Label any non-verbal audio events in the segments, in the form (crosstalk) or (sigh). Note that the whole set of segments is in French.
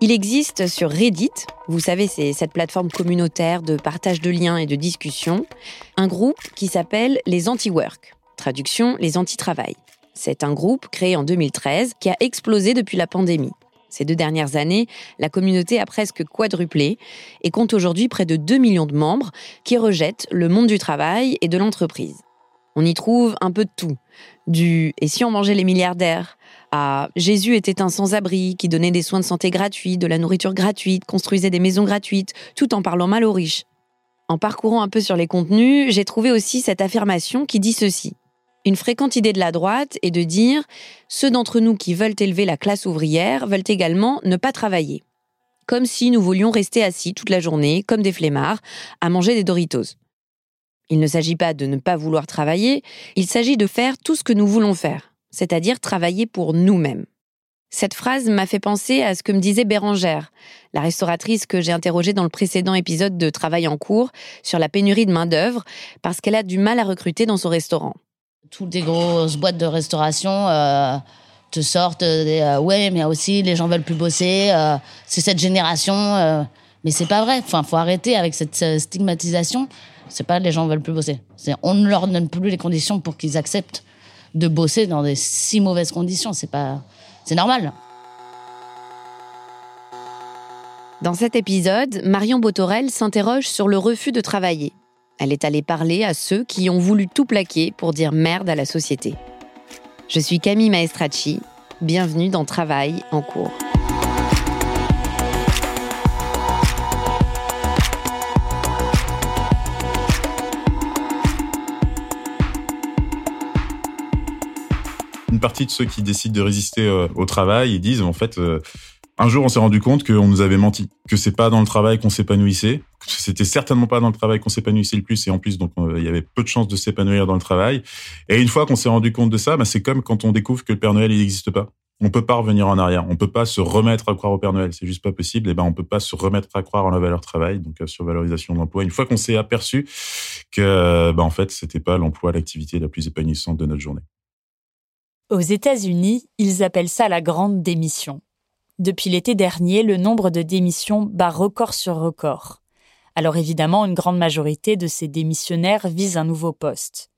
Il existe sur Reddit, vous savez, c'est cette plateforme communautaire de partage de liens et de discussions, un groupe qui s'appelle les anti-work, traduction les anti-travail. C'est un groupe créé en 2013 qui a explosé depuis la pandémie. Ces deux dernières années, la communauté a presque quadruplé et compte aujourd'hui près de 2 millions de membres qui rejettent le monde du travail et de l'entreprise. On y trouve un peu de tout. Du et si on mangeait les milliardaires? À Jésus était un sans-abri qui donnait des soins de santé gratuits, de la nourriture gratuite, construisait des maisons gratuites, tout en parlant mal aux riches. En parcourant un peu sur les contenus, j'ai trouvé aussi cette affirmation qui dit ceci. Une fréquente idée de la droite est de dire ceux d'entre nous qui veulent élever la classe ouvrière veulent également ne pas travailler. Comme si nous voulions rester assis toute la journée, comme des flemmards, à manger des Doritos. Il ne s'agit pas de ne pas vouloir travailler, il s'agit de faire tout ce que nous voulons faire c'est-à-dire travailler pour nous-mêmes. Cette phrase m'a fait penser à ce que me disait Bérangère, la restauratrice que j'ai interrogée dans le précédent épisode de Travail en cours sur la pénurie de main-d'œuvre, parce qu'elle a du mal à recruter dans son restaurant. Toutes les grosses boîtes de restauration euh, te sortent des euh, ouais, mais aussi les gens veulent plus bosser, euh, c'est cette génération. mais c'est pas vrai. Enfin, faut arrêter avec cette stigmatisation. C'est pas les gens veulent plus bosser. on ne leur donne plus les conditions pour qu'ils acceptent de bosser dans des si mauvaises conditions. C'est pas, c'est normal. Dans cet épisode, Marion Botorel s'interroge sur le refus de travailler. Elle est allée parler à ceux qui ont voulu tout plaquer pour dire merde à la société. Je suis Camille Maestracci. Bienvenue dans Travail en cours. Une partie de ceux qui décident de résister euh, au travail, ils disent en fait, euh, un jour on s'est rendu compte qu'on nous avait menti, que c'est pas dans le travail qu'on s'épanouissait, que c'était certainement pas dans le travail qu'on s'épanouissait le plus, et en plus donc euh, il y avait peu de chances de s'épanouir dans le travail. Et une fois qu'on s'est rendu compte de ça, bah, c'est comme quand on découvre que le Père Noël il n'existe pas. On peut pas revenir en arrière. On peut pas se remettre à croire au Père Noël. C'est juste pas possible. Et ben, on peut pas se remettre à croire en la valeur travail, donc sur valorisation de l'emploi. Une fois qu'on s'est aperçu que, ben, en fait, c'était pas l'emploi, l'activité la plus épanouissante de notre journée. Aux États-Unis, ils appellent ça la grande démission. Depuis l'été dernier, le nombre de démissions bat record sur record. Alors évidemment, une grande majorité de ces démissionnaires visent un nouveau poste.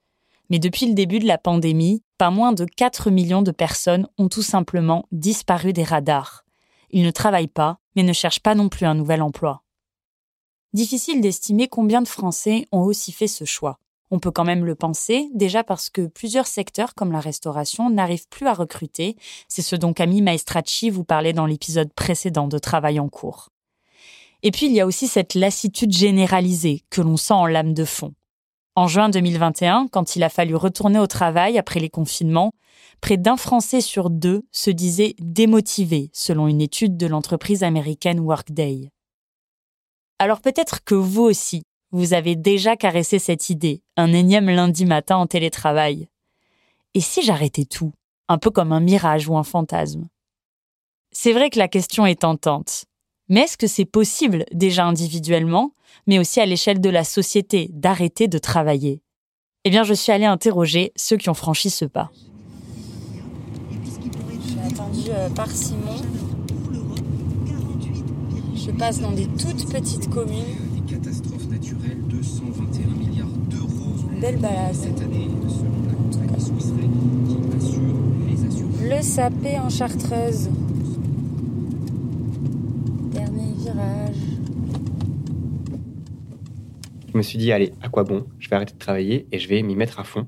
Mais depuis le début de la pandémie, pas moins de 4 millions de personnes ont tout simplement disparu des radars. Ils ne travaillent pas, mais ne cherchent pas non plus un nouvel emploi. Difficile d'estimer combien de Français ont aussi fait ce choix. On peut quand même le penser, déjà parce que plusieurs secteurs comme la restauration n'arrivent plus à recruter. C'est ce dont Camille Maestracci vous parlait dans l'épisode précédent de Travail en cours. Et puis il y a aussi cette lassitude généralisée que l'on sent en lame de fond. En juin 2021, quand il a fallu retourner au travail après les confinements, près d'un Français sur deux se disait démotivé, selon une étude de l'entreprise américaine Workday. Alors peut-être que vous aussi, vous avez déjà caressé cette idée, un énième lundi matin en télétravail. Et si j'arrêtais tout, un peu comme un mirage ou un fantasme? C'est vrai que la question est tentante. Mais est-ce que c'est possible, déjà individuellement, mais aussi à l'échelle de la société, d'arrêter de travailler? Eh bien, je suis allée interroger ceux qui ont franchi ce pas. Je euh, par Simon. Je passe dans des toutes petites communes catastrophes naturelles, 221 milliards d'euros. Belle balade. Cette année, selon la compagnie Swiss Re, qui assure les assurances. Le sapé en chartreuse. Dernier virage. Je me suis dit, allez, à quoi bon? Je vais arrêter de travailler et je vais m'y mettre à fond.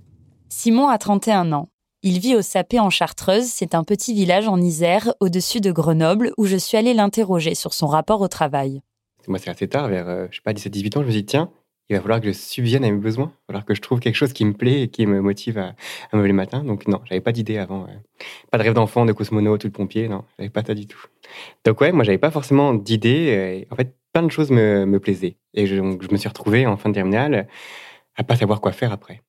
Simon a 31 ans. Il vit au Sapé en Chartreuse, c'est un petit village en Isère, au-dessus de Grenoble, où je suis allée l'interroger sur son rapport au travail. Moi, c'est assez tard, vers, euh, je sais pas, 17-18 ans, je me dis, tiens, il va falloir que je subvienne à mes besoins. Il va falloir que je trouve quelque chose qui me plaît et qui me motive à, me lever le matin. Donc, non, j'avais pas d'idée avant. Pas de rêve d'enfant, de cosmonaute tout de pompier, non, j'avais pas ça du tout. Donc, ouais, moi, j'avais pas forcément d'idée. En fait, plein de choses me, me plaisaient. Et je, je me suis retrouvé en fin de terminale à pas savoir quoi faire après.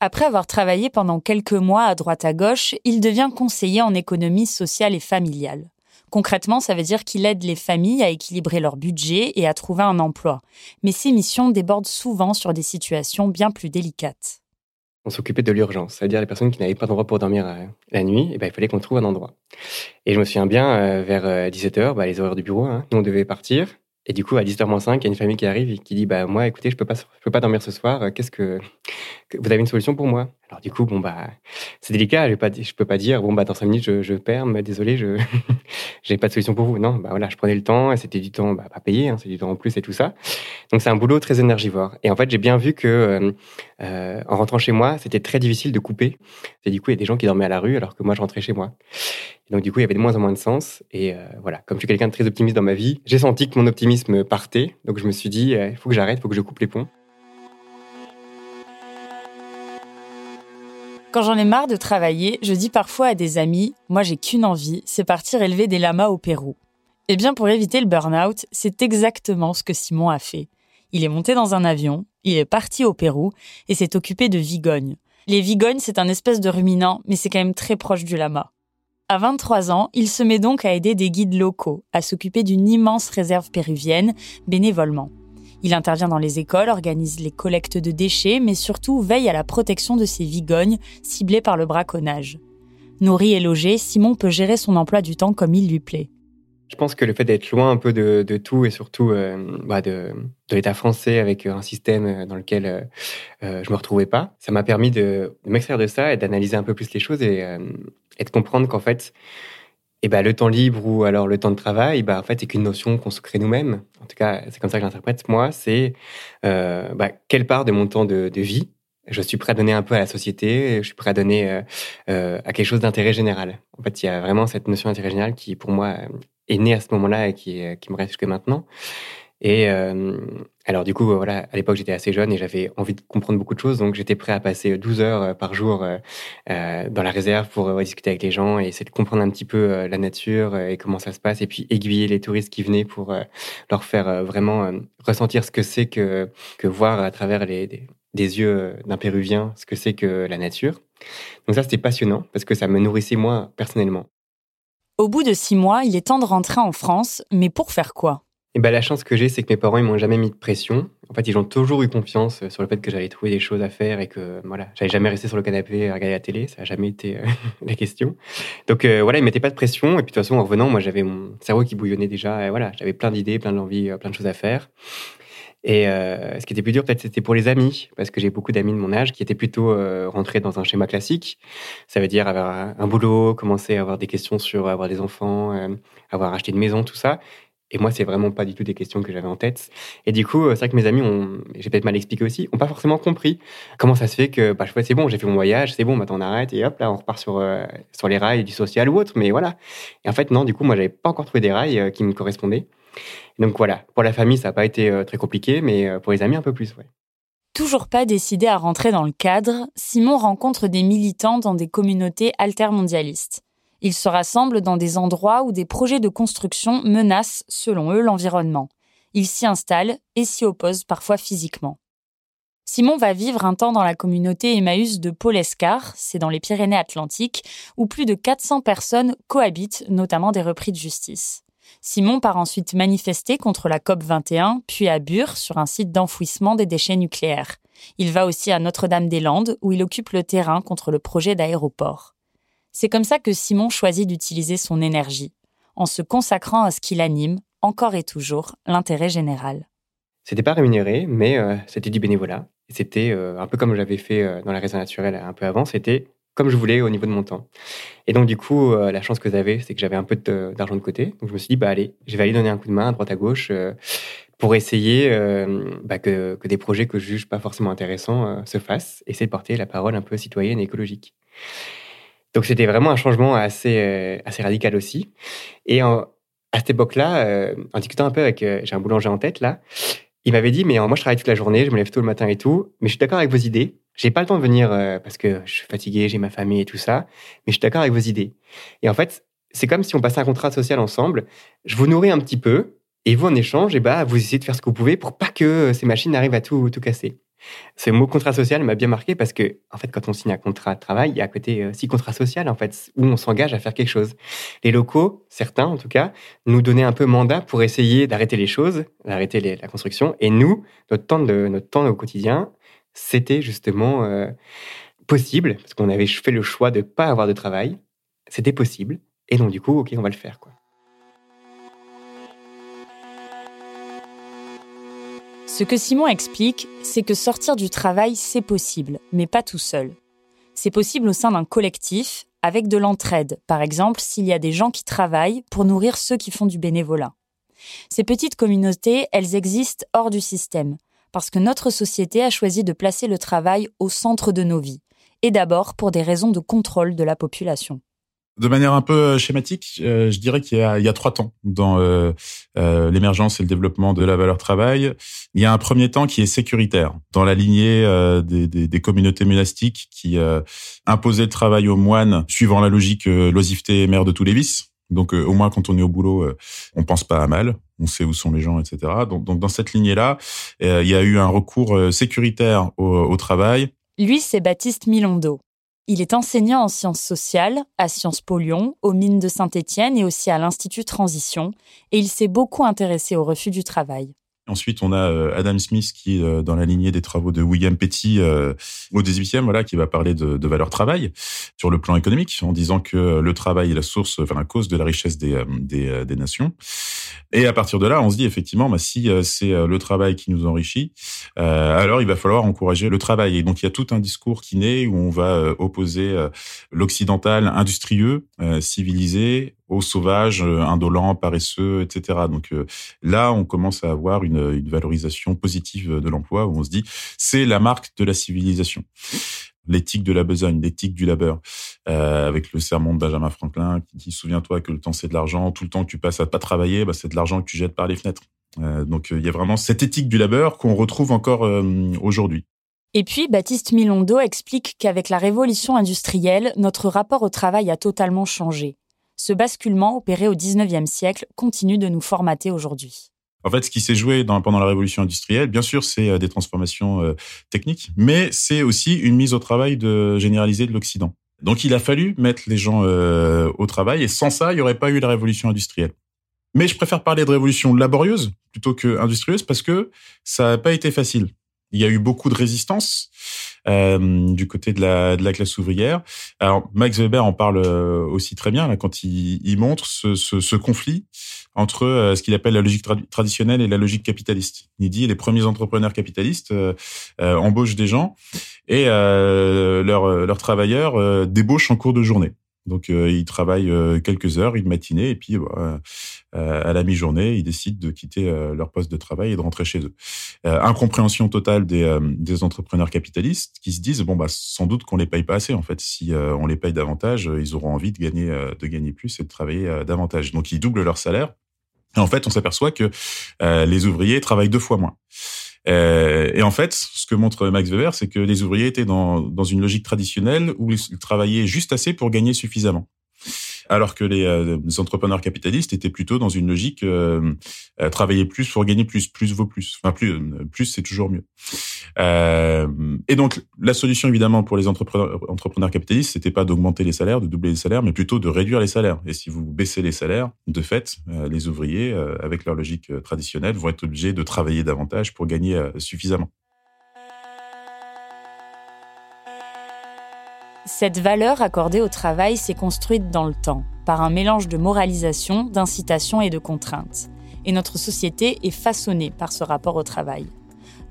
Après avoir travaillé pendant quelques mois à droite à gauche, il devient conseiller en économie sociale et familiale. Concrètement, ça veut dire qu'il aide les familles à équilibrer leur budget et à trouver un emploi. Mais ces missions débordent souvent sur des situations bien plus délicates. On s'occupait de l'urgence, c'est-à-dire les personnes qui n'avaient pas d'endroit pour dormir euh, la nuit, et eh ben, il fallait qu'on trouve un endroit. Et je me souviens bien, euh, vers 17h, euh, bah, les horaires du bureau, hein, nous on devait partir, et du coup, à 10h05, il y a une famille qui arrive et qui dit bah moi, écoutez, je peux pas, peux pas dormir ce soir. Qu'est-ce que, vous avez une solution pour moi? Alors du coup, bon bah c'est délicat. Je je peux pas dire bon bah dans 5 minutes je, perds, mais désolé, je (laughs) j'ai pas de solution pour vous. Non, bah voilà, je prenais le temps et c'était du temps bah, pas payé, hein, c'est du temps en plus et tout ça. Donc c'est un boulot très énergivore. Et en fait, j'ai bien vu que euh, euh en rentrant chez moi, c'était très difficile de couper. Et du coup, il y a des gens qui dormaient à la rue alors que moi je rentrais chez moi donc, du coup, il y avait de moins en moins de sens. Et euh, voilà, comme je suis quelqu'un de très optimiste dans ma vie, j'ai senti que mon optimisme partait. Donc, je me suis dit, il faut que j'arrête, il faut que je coupe les ponts. Quand j'en ai marre de travailler, je dis parfois à des amis, moi j'ai qu'une envie, c'est partir élever des lamas au Pérou. Eh bien, pour éviter le burn-out, c'est exactement ce que Simon a fait. Il est monté dans un avion, il est parti au Pérou et s'est occupé de vigognes. Les vigognes, c'est un espèce de ruminant, mais c'est quand même très proche du lama. À 23 ans, il se met donc à aider des guides locaux à s'occuper d'une immense réserve péruvienne bénévolement. Il intervient dans les écoles, organise les collectes de déchets, mais surtout veille à la protection de ces vigognes ciblées par le braconnage. Nourri et logé, Simon peut gérer son emploi du temps comme il lui plaît. Je pense que le fait d'être loin un peu de, tout et surtout euh, bah de, l'État français avec un système dans lequel euh, euh, je me retrouvais pas, ça m'a permis de, m'extraire de ça et d'analyser un peu plus les choses et, et de comprendre qu'en fait, eh ben, le temps libre ou alors le temps de travail, bah, en fait, c'est qu'une notion qu'on se crée nous-mêmes. En tout cas, c'est comme ça que j'interprète. Moi, c'est euh, bah, quelle part de mon temps de, de, vie je suis prêt à donner un peu à la société, je suis prêt à donner euh, euh, à quelque chose d'intérêt général. En fait, il y a vraiment cette notion d'intérêt général qui, pour moi, est née à ce moment-là et qui, qui me reste jusque maintenant. Et euh, alors du coup, voilà, à l'époque, j'étais assez jeune et j'avais envie de comprendre beaucoup de choses, donc j'étais prêt à passer 12 heures euh, par jour euh, euh, dans la réserve pour euh, discuter avec les gens et essayer de comprendre un petit peu la nature et comment ça se passe, et puis aiguiller les touristes qui venaient pour leur faire vraiment ressentir ce que c'est que, que voir à travers les, des, des yeux d'un Péruvien ce que c'est que la nature. Donc ça, c'était passionnant parce que ça me nourrissait moi personnellement. Au bout de six mois, il est temps de rentrer en France, mais pour faire quoi? Et ben, la chance que j'ai, c'est que mes parents, ils m'ont jamais mis de pression. En fait, ils ont toujours eu confiance sur le fait que j'allais trouver des choses à faire et que, voilà, j'allais jamais rester sur le canapé à regarder la télé. Ça n'a jamais été euh, (laughs) la question. Donc, euh, voilà, ils mettaient pas de pression. Et puis, de toute façon, en revenant, moi, j'avais mon cerveau qui bouillonnait déjà. Et voilà, j'avais plein d'idées, plein d'envies, euh, plein de choses à faire. Et ce qui était plus dur, peut-être, c'était pour les amis, parce que j'ai beaucoup d'amis de mon âge qui étaient plutôt rentrés dans un schéma classique. Ça veut dire avoir un boulot, commencer à avoir des questions sur avoir des enfants, avoir acheté une maison, tout ça. Et moi, c'est vraiment pas du tout des questions que j'avais en tête. Et du coup, c'est vrai que mes amis ont, j'ai peut-être mal expliqué aussi, ont pas forcément compris comment ça se fait que, bah, je c'est bon, j'ai fait mon voyage, c'est bon, maintenant on arrête et hop, là, on repart sur, euh, sur les rails du social ou autre. Mais voilà. Et en fait, non, du coup, moi, j'avais pas encore trouvé des rails euh, qui me correspondaient. donc voilà. Pour la famille, ça n'a pas été euh, très compliqué, mais pour les amis, un peu plus. Toujours pas décidé à rentrer dans le cadre, Simon rencontre des militants dans des communautés altermondialistes. Ils se rassemblent dans des endroits où des projets de construction menacent, selon eux, l'environnement. Ils s'y installent et s'y opposent parfois physiquement. Simon va vivre un temps dans la communauté Emmaüs de Paul-Escar, c'est dans les Pyrénées-Atlantiques, où plus de 400 personnes cohabitent, notamment des repris de justice. Simon part ensuite manifester contre la COP 21, puis à Bure, sur un site d'enfouissement des déchets nucléaires. Il va aussi à Notre-Dame-des-Landes, où il occupe le terrain contre le projet d'aéroport. C'est comme ça que Simon choisit d'utiliser son énergie, en se consacrant à ce qui l'anime, encore et toujours, l'intérêt général. C'était pas rémunéré, mais euh, c'était du bénévolat. C'était euh, un peu comme j'avais fait euh, dans la raison naturelle un peu avant, c'était comme je voulais au niveau de mon temps. Et donc, du coup, la chance que j'avais, c'est que j'avais un peu d'argent de, côté. Donc, je me suis dit, bah allez, je vais aller donner un coup de main à droite à gauche pour essayer bah, que, des projets que je juge pas forcément intéressants se fassent, essayer de porter la parole un peu citoyenne et écologique. Donc c'était vraiment un changement assez, euh, assez radical aussi. Et à cette époque-là, euh, en discutant un peu avec, euh, j'ai un boulanger en tête là, il m'avait dit, mais moi je travaille toute la journée, je me lève tôt le matin et tout, mais je suis d'accord avec vos idées. J'ai pas le temps de venir parce que je suis fatigué, j'ai ma famille et tout ça, mais je suis d'accord avec vos idées. Et en fait, c'est comme si on passait un contrat social ensemble. Je vous nourris un petit peu, et vous, en échange, eh bah, vous essayez de faire ce que vous pouvez pour pas que ces machines arrivent à tout, tout casser. Ce mot contrat social m'a bien marqué parce que, en fait, quand on signe un contrat de travail, il y a à côté euh, six contrats sociaux, en fait, où on s'engage à faire quelque chose. Les locaux, certains en tout cas, nous donnaient un peu mandat pour essayer d'arrêter les choses, d'arrêter la construction. Et nous, notre temps, de, notre temps au quotidien, c'était justement euh, possible, parce qu'on avait fait le choix de ne pas avoir de travail. C'était possible. Et donc, du coup, OK, on va le faire. Quoi. Ce que Simon explique, c'est que sortir du travail, c'est possible, mais pas tout seul. C'est possible au sein d'un collectif, avec de l'entraide, par exemple s'il y a des gens qui travaillent pour nourrir ceux qui font du bénévolat. Ces petites communautés, elles existent hors du système, parce que notre société a choisi de placer le travail au centre de nos vies, et d'abord pour des raisons de contrôle de la population. De manière un peu euh, schématique, euh, je dirais qu'il y, a, trois temps dans euh, l'émergence et le développement de la valeur travail. Il y a un premier temps qui est sécuritaire, dans la lignée des, communautés monastiques qui imposaient le travail aux moines suivant la logique l'oisiveté mère de tous les vices. Donc au moins quand on est au boulot, on pense pas à mal, on sait où sont les gens, etc. Donc, dans cette lignée-là, il y a eu un recours sécuritaire au, au travail. Lui, c'est Baptiste Milondo. Il est enseignant en sciences sociales à Sciences Po Lyon, aux mines de Saint-Étienne et aussi à l'Institut Transition, et il s'est beaucoup intéressé au refus du travail. Ensuite, on a euh, Adam Smith qui euh, dans la lignée des travaux de William Petty euh, au 18e, voilà, qui va parler de, de valeur travail sur le plan économique, en disant que le travail est la source, enfin la cause de la richesse des, des, des nations. Et à partir de là, on se dit effectivement, bah, si c'est le travail qui nous enrichit, alors il va falloir encourager le travail. Et donc il y a tout un discours qui naît où on va opposer l'occidental industrieux, civilisé, aux sauvages, euh, indolents, paresseux, etc. Donc euh, là, on commence à avoir une, valorisation positive de l'emploi où on se dit c'est la marque de la civilisation. L'éthique de la besogne, l'éthique du labeur, euh, avec le sermon de Benjamin Franklin qui dit souviens-toi que le temps c'est de l'argent, tout le temps que tu passes à pas travailler, bah, c'est de l'argent que tu jettes par les fenêtres. donc il y a vraiment cette éthique du labeur qu'on retrouve encore aujourd'hui. Et puis, Baptiste Milondo explique qu'avec la révolution industrielle, notre rapport au travail a totalement changé ce basculement opéré au XIXe siècle continue de nous formater aujourd'hui. En fait, ce qui s'est joué pendant la révolution industrielle, bien sûr, c'est euh, des transformations euh, techniques, mais c'est aussi une mise au travail de, généralisée de l'Occident. Donc, il a fallu mettre les gens euh, au travail, et sans ça, il n'y aurait pas eu la révolution industrielle. Mais je préfère parler de révolution laborieuse plutôt que industrieuse parce que ça n'a pas été facile. Il y a eu beaucoup de résistance euh, du côté de la, de la classe ouvrière. Alors Max Weber en parle euh, aussi très bien là, quand il, il montre ce, ce, ce, conflit entre euh, ce qu'il appelle la logique traditionnelle et la logique capitaliste. Il dit les premiers entrepreneurs capitalistes euh, embauchent des gens et leurs, leurs travailleurs débauchent en cours de journée. Donc, euh, ils travaillent euh, quelques heures, une matinée, et puis bah, euh, à la mi-journée, ils décident de quitter leur poste de travail et de rentrer chez eux. incompréhension totale des, des, entrepreneurs capitalistes qui se disent bon bah sans doute qu'on les paye pas assez en fait. Si on les paye davantage, ils auront envie de gagner de gagner plus et de travailler davantage. Donc ils doublent leur salaire. Et en fait, on s'aperçoit que les ouvriers travaillent deux fois moins. Euh, et en fait, ce que montre Max Weber, c'est que les ouvriers étaient dans, dans une logique traditionnelle où ils travaillaient juste assez pour gagner suffisamment alors que les, euh, entrepreneurs capitalistes étaient plutôt dans une logique euh, euh, travailler plus pour gagner plus, plus vaut plus. Enfin, plus, plus c'est toujours mieux. et donc, la solution évidemment pour les entrepreneurs, entrepreneurs capitalistes, c'était pas d'augmenter les salaires, de doubler les salaires, mais plutôt de réduire les salaires. Et si vous baissez les salaires, de fait, les ouvriers, avec leur logique traditionnelle, vont être obligés de travailler davantage pour gagner suffisamment. Cette valeur accordée au travail s'est construite dans le temps, par un mélange de moralisation, d'incitation et de contraintes. Et notre société est façonnée par ce rapport au travail.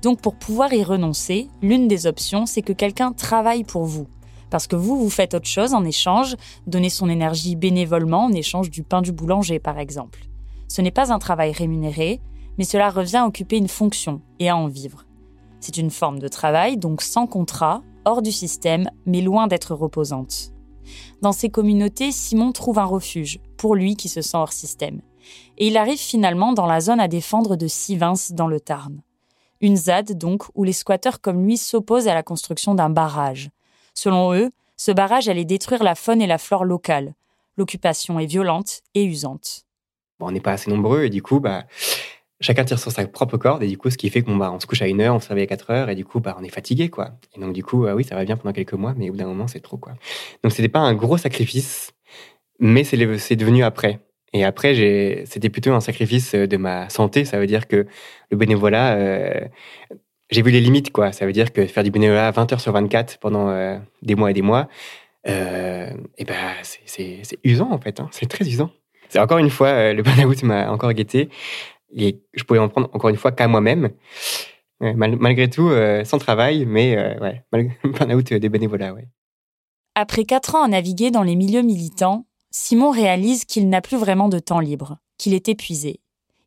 Donc pour pouvoir y renoncer, l'une des options, c'est que quelqu'un travaille pour vous. Parce que vous, vous faites autre chose en échange, donner son énergie bénévolement en échange du pain du boulanger, par exemple. Ce n'est pas un travail rémunéré, mais cela revient à occuper une fonction et à en vivre. C'est une forme de travail, donc sans contrat, hors du système, mais loin d'être reposante. Dans ces communautés, Simon trouve un refuge, pour lui qui se sent hors système. Et il arrive finalement dans la zone à défendre de Sivins dans le Tarn. Une ZAD donc où les squatteurs comme lui s'opposent à la construction d'un barrage. Selon eux, ce barrage allait détruire la faune et la flore locale. L'occupation est violente et usante. on n'est pas assez nombreux et du coup, bah, chacun tire sur sa propre corde et du coup ce qui fait qu'on bah, on se couche à une heure on se réveille à 4 heures et du coup bah on est fatigué quoi. Et donc du coup euh, oui ça va bien pendant quelques mois mais au bout d'un moment c'est trop quoi. Donc c'était pas un gros sacrifice mais c'est devenu après. Et après c'était plutôt un sacrifice euh, de ma santé. Ça veut dire que le bénévolat euh, j'ai vu les limites quoi. Ça veut dire que faire du bénévolat 20 heures sur 24 pendant des mois et des mois et ben c'est usant en fait hein. c'est très usant. C'est encore une fois le burn-out m'a encore guetté et je pouvais en prendre encore une fois qu'à moi-même. malgré tout, euh, sans travail, mais euh, ouais, (laughs) burn-out des bénévolats. Ouais. Après quatre ans à naviguer dans les milieux militants, Simon réalise qu'il n'a plus vraiment de temps libre, qu'il est épuisé.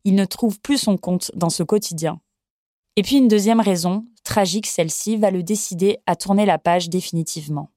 Il ne trouve plus son compte dans ce quotidien. Et puis une deuxième raison, tragique celle-ci, va le décider à tourner la page définitivement.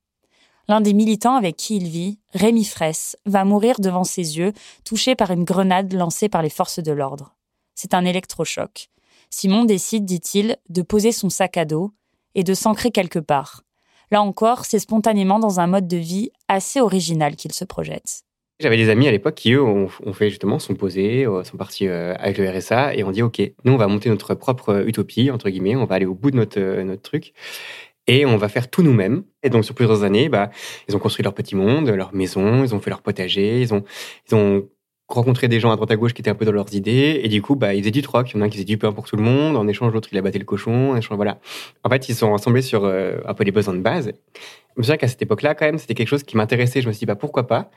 L'un des militants avec qui il vit, Rémi Fraisse, va mourir devant ses yeux, touché par une grenade lancée par les forces de l'ordre c'est un électrochoc. Simon décide, dit-il, de poser son sac à dos et de s'ancrer quelque part. Là encore, c'est spontanément dans un mode de vie assez original qu'il se projette. J'avais des amis à l'époque qui, eux, ont, fait justement, sont posés, euh, sont partis euh, avec le RSA et ont dit, OK, nous, on va monter notre propre utopie, entre guillemets, on va aller au bout de notre, euh, truc et on va faire tout nous-mêmes. Et donc, sur plusieurs années, bah, ils ont construit leur petit monde, leur maison, ils ont fait leur potager, ils ont rencontrer des gens à droite à gauche qui étaient un peu dans leurs idées et du coup bah ils faisaient du troc. Il y en a un qui faisait du pain pour tout le monde. En échange l'autre il a battu le cochon. En voilà. En fait ils sont rassemblés sur euh, un peu les besoins de base. Je me souviens qu'à cette époque là quand même c'était quelque chose qui m'intéressait. Je me suis dit bah pourquoi pas?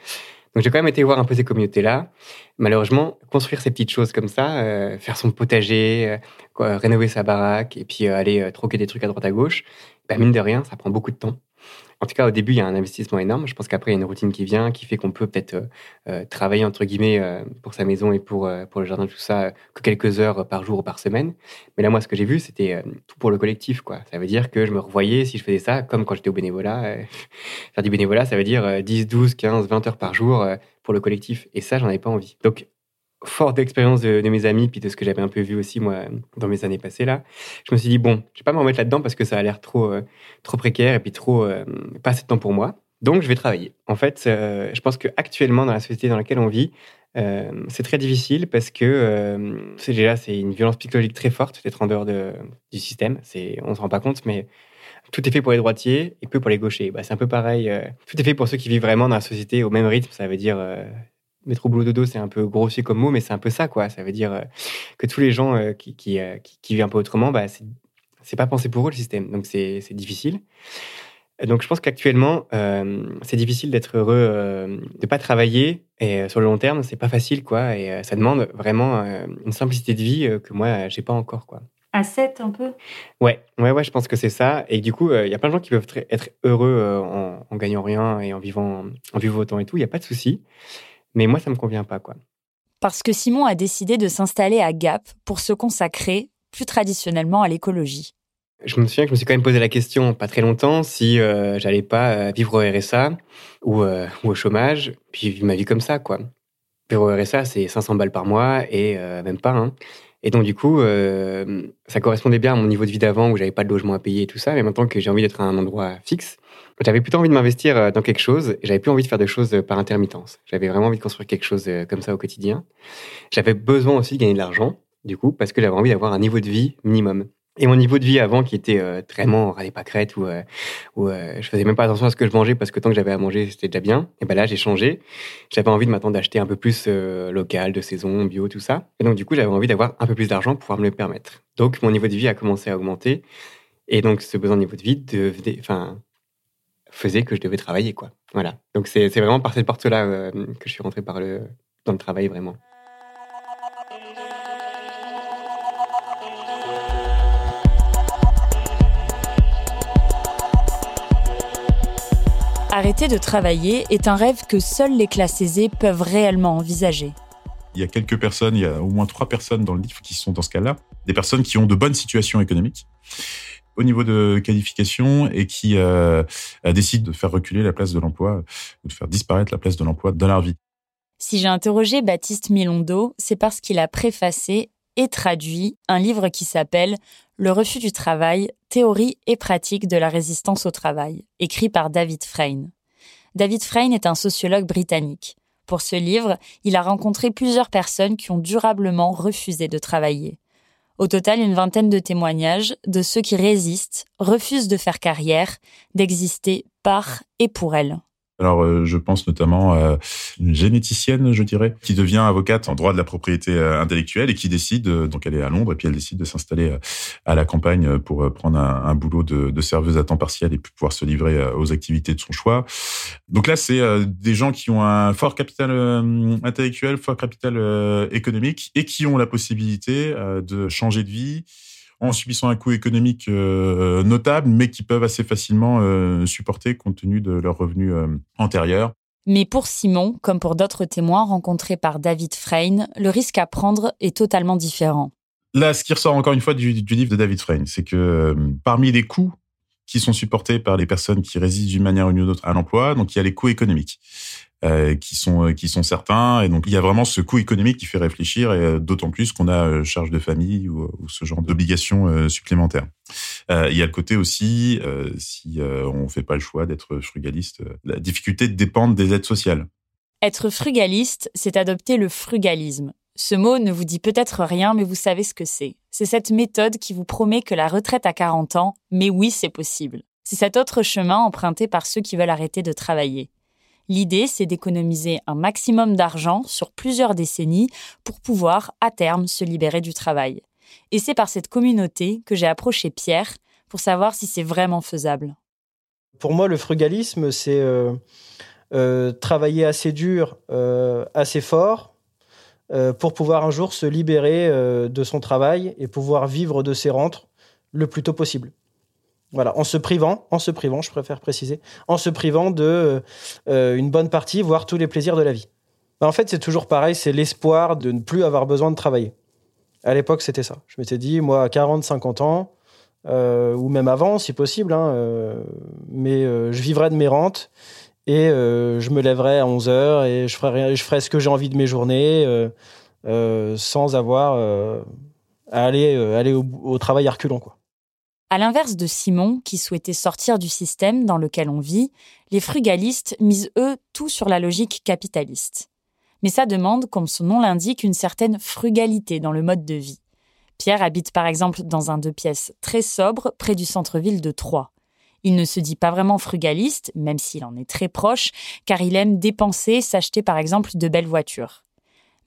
Donc j'ai quand même été voir un peu ces communautés là malheureusement construire ces petites choses comme ça euh, faire son potager euh, quoi, rénover sa baraque et puis aller troquer des trucs à droite à gauche bah mine de rien ça prend beaucoup de temps en tout cas, au début, il y a un investissement énorme. Je pense qu'après, il y a une routine qui vient, qui fait qu'on peut peut-être euh, euh, travailler, entre guillemets, euh, pour sa maison et pour, pour le jardin, tout ça, que quelques heures par jour ou par semaine. Mais là, moi, ce que j'ai vu, c'était tout pour le collectif. Quoi. Ça veut dire que je me revoyais, si je faisais ça, comme quand j'étais au bénévolat. (laughs) faire du bénévolat, ça veut dire 10, 12, 15, 20 heures par jour pour le collectif. Et ça, j'en avais pas envie. Donc, fort d'expérience de, mes amis, puis de ce que j'avais un peu vu aussi, moi, dans mes années passées, là, je me suis dit, bon, je vais pas me remettre là-dedans parce que ça a l'air trop, euh, trop précaire et puis trop, euh, pas assez de temps pour moi. Donc, je vais travailler. En fait, euh, je pense qu'actuellement, dans la société dans laquelle on vit, c'est très difficile parce que c'est déjà c'est une violence psychologique très forte d'être en dehors de, du système. C'est on se rend pas compte, mais tout est fait pour les droitiers et peu pour les gauchers. Bah, c'est un peu pareil. tout est fait pour ceux qui vivent vraiment dans la société au même rythme. Ça veut dire métro boulot dodo, c'est un peu grossier comme mot, mais c'est un peu ça, quoi. Ça veut dire euh, que tous les gens euh, qui, euh, qui, qui, vivent un peu autrement, bah, c'est pas pensé pour eux le système. Donc c'est difficile. Donc je pense qu'actuellement, c'est difficile d'être heureux, de pas travailler et sur le long terme, c'est pas facile, quoi. Et ça demande vraiment une simplicité de vie que moi, j'ai pas encore, quoi. 7 un peu? Ouais, ouais, ouais, je pense que c'est ça. Et du coup, il y a plein de gens qui peuvent être heureux en, en, gagnant rien et en vivant, en vivant autant et tout. Il n'y a pas de souci. Mais moi, ça me convient pas, quoi. Parce que Simon a décidé de s'installer à Gap pour se consacrer plus traditionnellement à l'écologie. Je me souviens que je me suis quand même posé la question, pas très longtemps, si euh, j'allais pas euh, vivre au RSA ou, euh, ou, au chômage, puis vivre ma vie comme ça, quoi. Vivre au RSA, c'est 500 balles par mois et même pas. Hein. Et donc, du coup, ça correspondait bien à mon niveau de vie d'avant où j'avais pas de logement à payer et tout ça. Mais maintenant que j'ai envie d'être à un endroit fixe, j'avais plutôt envie de m'investir dans quelque chose j'avais plus envie de faire des choses par intermittence. J'avais vraiment envie de construire quelque chose comme ça au quotidien. J'avais besoin aussi de gagner de l'argent, du coup, parce que j'avais envie d'avoir un niveau de vie minimum. Et mon niveau de vie avant, qui était euh, vraiment râlait pas crête, où, euh, où euh, je faisais même pas attention à ce que je mangeais parce que tant que j'avais à manger, c'était déjà bien. Et ben là, j'ai changé. J'avais envie de m'attendre d'acheter un peu plus euh, local, de saison, bio, tout ça. Et donc du coup, j'avais envie d'avoir un peu plus d'argent pour pouvoir me le permettre. Donc mon niveau de vie a commencé à augmenter. Et donc ce besoin de niveau de vie devenait, enfin, faisait que je devais travailler, quoi. Voilà. Donc c'est vraiment par cette porte-là que je suis rentré par le, dans le travail vraiment. Arrêter de travailler est un rêve que seules les classes aisées peuvent réellement envisager. Il y a quelques personnes, il y a au moins trois personnes dans le livre qui sont dans ce cas-là, des personnes qui ont de bonnes situations économiques au niveau de qualification et qui euh, décident de faire reculer la place de l'emploi ou de faire disparaître la place de l'emploi dans leur vie. Si j'ai interrogé Baptiste Milondo, c'est parce qu'il a préfacé et traduit un livre qui s'appelle Le refus du travail, théorie et pratique de la résistance au travail, écrit par David Frayne. David Frayne est un sociologue britannique. Pour ce livre, il a rencontré plusieurs personnes qui ont durablement refusé de travailler. Au total, une vingtaine de témoignages de ceux qui résistent, refusent de faire carrière, d'exister par et pour elles. Alors, euh, je pense notamment à une généticienne, je dirais, qui devient avocate en droit de la propriété euh, intellectuelle et qui décide, euh, donc elle est à Londres, et puis elle décide de s'installer à la campagne pour prendre un, boulot de, de, serveuse à temps partiel et pouvoir se livrer aux activités de son choix. Donc là, c'est des gens qui ont un fort capital intellectuel, fort capital économique et qui ont la possibilité de changer de vie, en subissant un coût économique euh, notable, mais qui peuvent assez facilement euh, supporter compte tenu de leurs revenus euh, antérieurs. Mais pour Simon, comme pour d'autres témoins rencontrés par David Frayne, le risque à prendre est totalement différent. Là, ce qui ressort encore une fois du, du livre de David Frayne, c'est que parmi les coûts qui sont supportés par les personnes qui résistent d'une manière ou d'une autre à l'emploi, donc il y a les coûts économiques. Euh, qui sont euh, qui sont certains et donc il y a vraiment ce coût économique qui fait réfléchir et euh, d'autant plus qu'on a charge de famille ou, ce genre d'obligations supplémentaires. il y a le côté aussi si on fait pas le choix d'être frugaliste, la difficulté de dépendre des aides sociales. Être frugaliste, c'est adopter le frugalisme. Ce mot ne vous dit peut-être rien, mais vous savez ce que c'est. C'est cette méthode qui vous promet que la retraite à 40 ans, mais oui, c'est possible. C'est cet autre chemin emprunté par ceux qui veulent arrêter de travailler. L'idée, c'est d'économiser un maximum d'argent sur plusieurs décennies pour pouvoir, à terme, se libérer du travail. Et c'est par cette communauté que j'ai approché Pierre pour savoir si c'est vraiment faisable. Pour moi, le frugalisme, c'est euh, euh, travailler assez dur, euh, assez fort, pour pouvoir un jour se libérer de son travail et pouvoir vivre de ses rentes le plus tôt possible. Voilà, en se privant, en se privant, je préfère préciser, en se privant de euh, une bonne partie, voire tous les plaisirs de la vie. En fait, c'est toujours pareil, c'est l'espoir de ne plus avoir besoin de travailler. À l'époque, c'était ça. Je m'étais dit, moi, à 40, 50 ans, euh, ou même avant, si possible, hein, euh, mais je vivrai de mes rentes et je me lèverai à 11 heures et je ferai, ce que j'ai envie de mes journées sans avoir à aller, au travail à reculons, quoi. À l'inverse de Simon, qui souhaitait sortir du système dans lequel on vit, les frugalistes misent eux tout sur la logique capitaliste. Mais ça demande, comme son nom l'indique, une certaine frugalité dans le mode de vie. Pierre habite par exemple dans un deux pièces très sobre près du centre-ville de Troyes. Il ne se dit pas vraiment frugaliste, même s'il en est très proche, car il aime dépenser, s'acheter par exemple de belles voitures.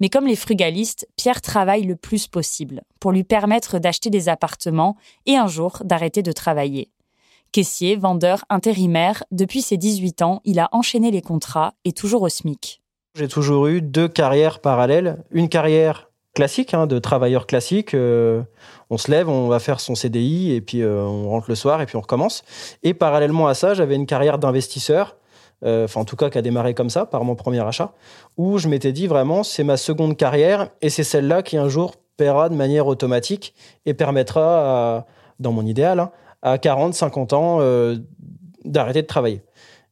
Mais comme les frugalistes, Pierre travaille le plus possible pour lui permettre d'acheter des appartements et un jour d'arrêter de travailler. Caissier, vendeur, intérimaire, depuis ses 18 ans, il a enchaîné les contrats et toujours au SMIC. J'ai toujours eu deux carrières parallèles. Une carrière classique, hein, de travailleur classique. Euh, on se lève, on va faire son CDI et puis euh, on rentre le soir et puis on recommence. Et parallèlement à ça, j'avais une carrière d'investisseur, enfin en tout cas qui a démarré comme ça par mon premier achat, où je m'étais dit vraiment c'est ma seconde carrière et c'est celle-là qui un jour paiera de manière automatique et permettra, dans mon idéal, hein, à 40, 50 ans d'arrêter de travailler.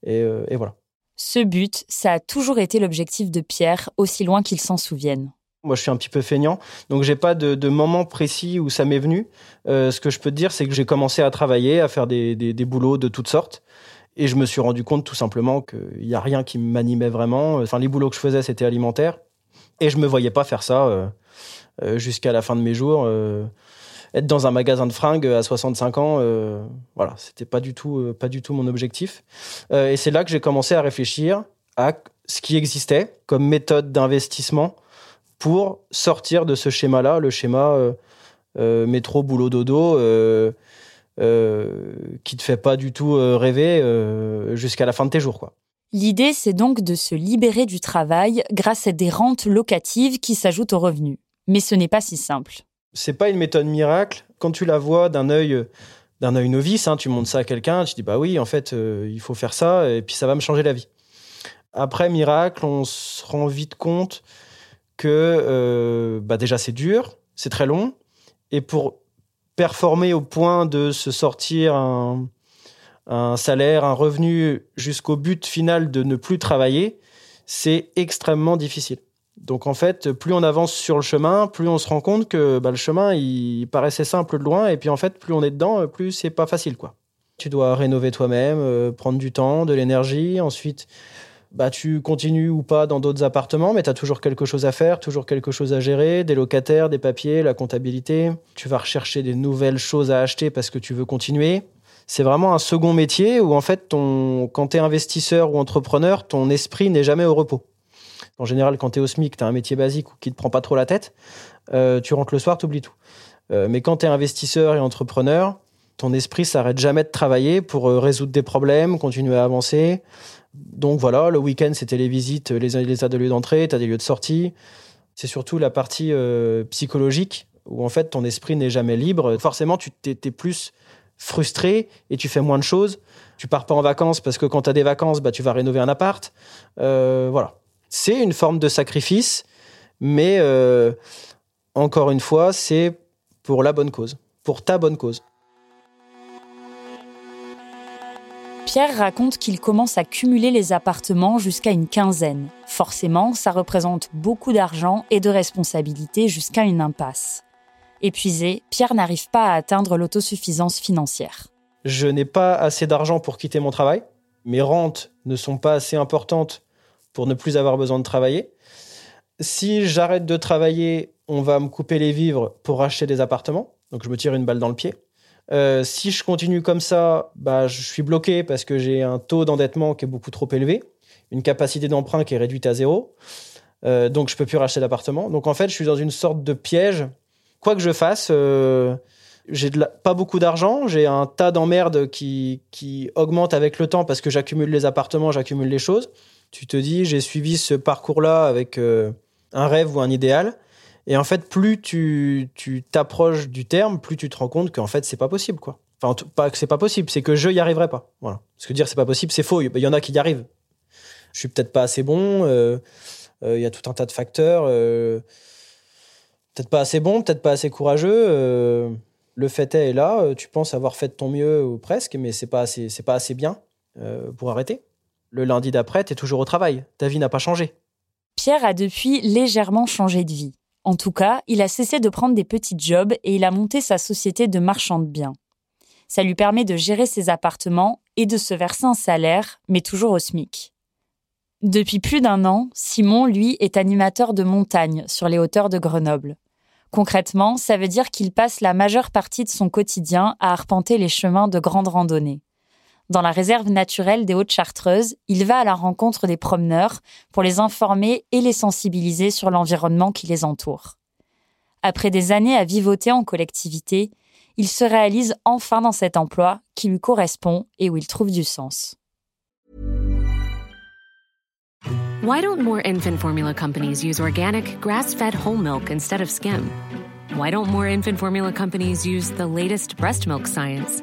Et, et voilà. Ce but, ça a toujours été l'objectif de Pierre, aussi loin qu'il s'en souvienne. Moi, je suis un petit peu feignant, donc j'ai pas de, moment précis où ça m'est venu. Euh, ce que je peux te dire, c'est que j'ai commencé à travailler, à faire des, boulots de toutes sortes, et je me suis rendu compte tout simplement qu'il n'y a rien qui m'animait vraiment. Enfin, les boulots que je faisais, c'était alimentaire, et je me voyais pas faire ça euh, euh, jusqu'à la fin de mes jours. être dans un magasin de fringues à 65 ans, voilà, c'était pas du tout, pas du tout mon objectif. et c'est là que j'ai commencé à réfléchir à ce qui existait comme méthode d'investissement pour sortir de ce schéma-là, le schéma euh, euh, métro, boulot, dodo, euh, qui te fait pas du tout rêver jusqu'à la fin de tes jours. Quoi. L'idée, c'est donc de se libérer du travail grâce à des rentes locatives qui s'ajoutent aux revenus. Mais ce n'est pas si simple. C'est pas une méthode miracle. Quand tu la vois d'un œil d'un œil novice, hein, tu montres ça à quelqu'un, tu dis bah oui, en fait, il faut faire ça et puis ça va me changer la vie. Après miracle, on se rend vite compte que euh, bah déjà c'est dur, c'est très long, et pour performer au point de se sortir un, salaire, un revenu jusqu'au but final de ne plus travailler, c'est extrêmement difficile. Donc en fait, plus on avance sur le chemin, plus on se rend compte que bah, le chemin il paraissait simple de loin, et puis en fait, plus on est dedans, plus c'est pas facile quoi. Tu dois rénover toi-même, euh, prendre du temps, de l'énergie, ensuite bah, tu continues ou pas dans d'autres appartements, mais tu as toujours quelque chose à faire, toujours quelque chose à gérer, des locataires, des papiers, la comptabilité. Tu vas rechercher des nouvelles choses à acheter parce que tu veux continuer. C'est vraiment un second métier où, en fait, ton, quand tu es investisseur ou entrepreneur, ton esprit n'est jamais au repos. En général, quand tu es au SMIC, tu as un métier basique qui ne te prend pas trop la tête. Euh, tu rentres le soir, tu oublies tout. Euh, mais quand tu es investisseur et entrepreneur, ton esprit s'arrête jamais de travailler pour euh, résoudre des problèmes, continuer à avancer. Donc voilà, le week-end, c'était les visites, les, les ateliers d'entrée, tu as des lieux de sortie. C'est surtout la partie euh, psychologique où en fait ton esprit n'est jamais libre. Forcément, tu t'es plus frustré et tu fais moins de choses. Tu pars pas en vacances parce que quand tu as des vacances, bah, tu vas rénover un appart. Euh, voilà. C'est une forme de sacrifice, mais euh, encore une fois, c'est pour la bonne cause, pour ta bonne cause. Pierre raconte qu'il commence à cumuler les appartements jusqu'à une quinzaine. Forcément, ça représente beaucoup d'argent et de responsabilités jusqu'à une impasse. Épuisé, Pierre n'arrive pas à atteindre l'autosuffisance financière. Je n'ai pas assez d'argent pour quitter mon travail. Mes rentes ne sont pas assez importantes pour ne plus avoir besoin de travailler. Si j'arrête de travailler, on va me couper les vivres pour acheter des appartements. Donc je me tire une balle dans le pied. Euh, si je continue comme ça, bah, je suis bloqué parce que j'ai un taux d'endettement qui est beaucoup trop élevé, une capacité d'emprunt qui est réduite à zéro. Euh, donc, je peux plus racheter d'appartement. Donc, en fait, je suis dans une sorte de piège. Quoi que je fasse, euh, j'ai pas beaucoup d'argent. J'ai un tas d'emmerdes qui, qui augmente avec le temps parce que j'accumule les appartements, j'accumule les choses. Tu te dis, j'ai suivi ce parcours-là avec un rêve ou un idéal. Et en fait, plus tu t'approches du terme, plus tu te rends compte qu'en fait, c'est pas possible, quoi. Enfin, pas que c'est pas possible, c'est que je y arriverai pas. Voilà. Parce que dire c'est pas possible, c'est faux. Il y en a qui y arrivent. Je suis peut-être pas assez bon. Euh, euh, il y a tout un tas de facteurs. Euh, peut-être pas assez bon, peut-être pas assez courageux. le fait est, là. Tu penses avoir fait ton mieux ou presque, mais c'est pas assez, c'est pas assez bien pour arrêter. Le lundi d'après, tu es toujours au travail. Ta vie n'a pas changé. Pierre a depuis légèrement changé de vie. En tout cas, il a cessé de prendre des petits jobs et il a monté sa société de marchand de biens. Ça lui permet de gérer ses appartements et de se verser un salaire, mais toujours au SMIC. Depuis plus d'un an, Simon, lui, est animateur de montagne sur les hauteurs de Grenoble. Concrètement, ça veut dire qu'il passe la majeure partie de son quotidien à arpenter les chemins de grande randonnée. Dans la réserve naturelle des Hautes-Chartreuses, il va à la rencontre des promeneurs pour les informer et les sensibiliser sur l'environnement qui les entoure. Après des années à vivoter en collectivité, il se réalise enfin dans cet emploi qui lui correspond et où il trouve du sens. Why don't more infant formula companies use organic, grass fed whole milk instead of skim? Why don't more infant formula companies use the latest breast milk science?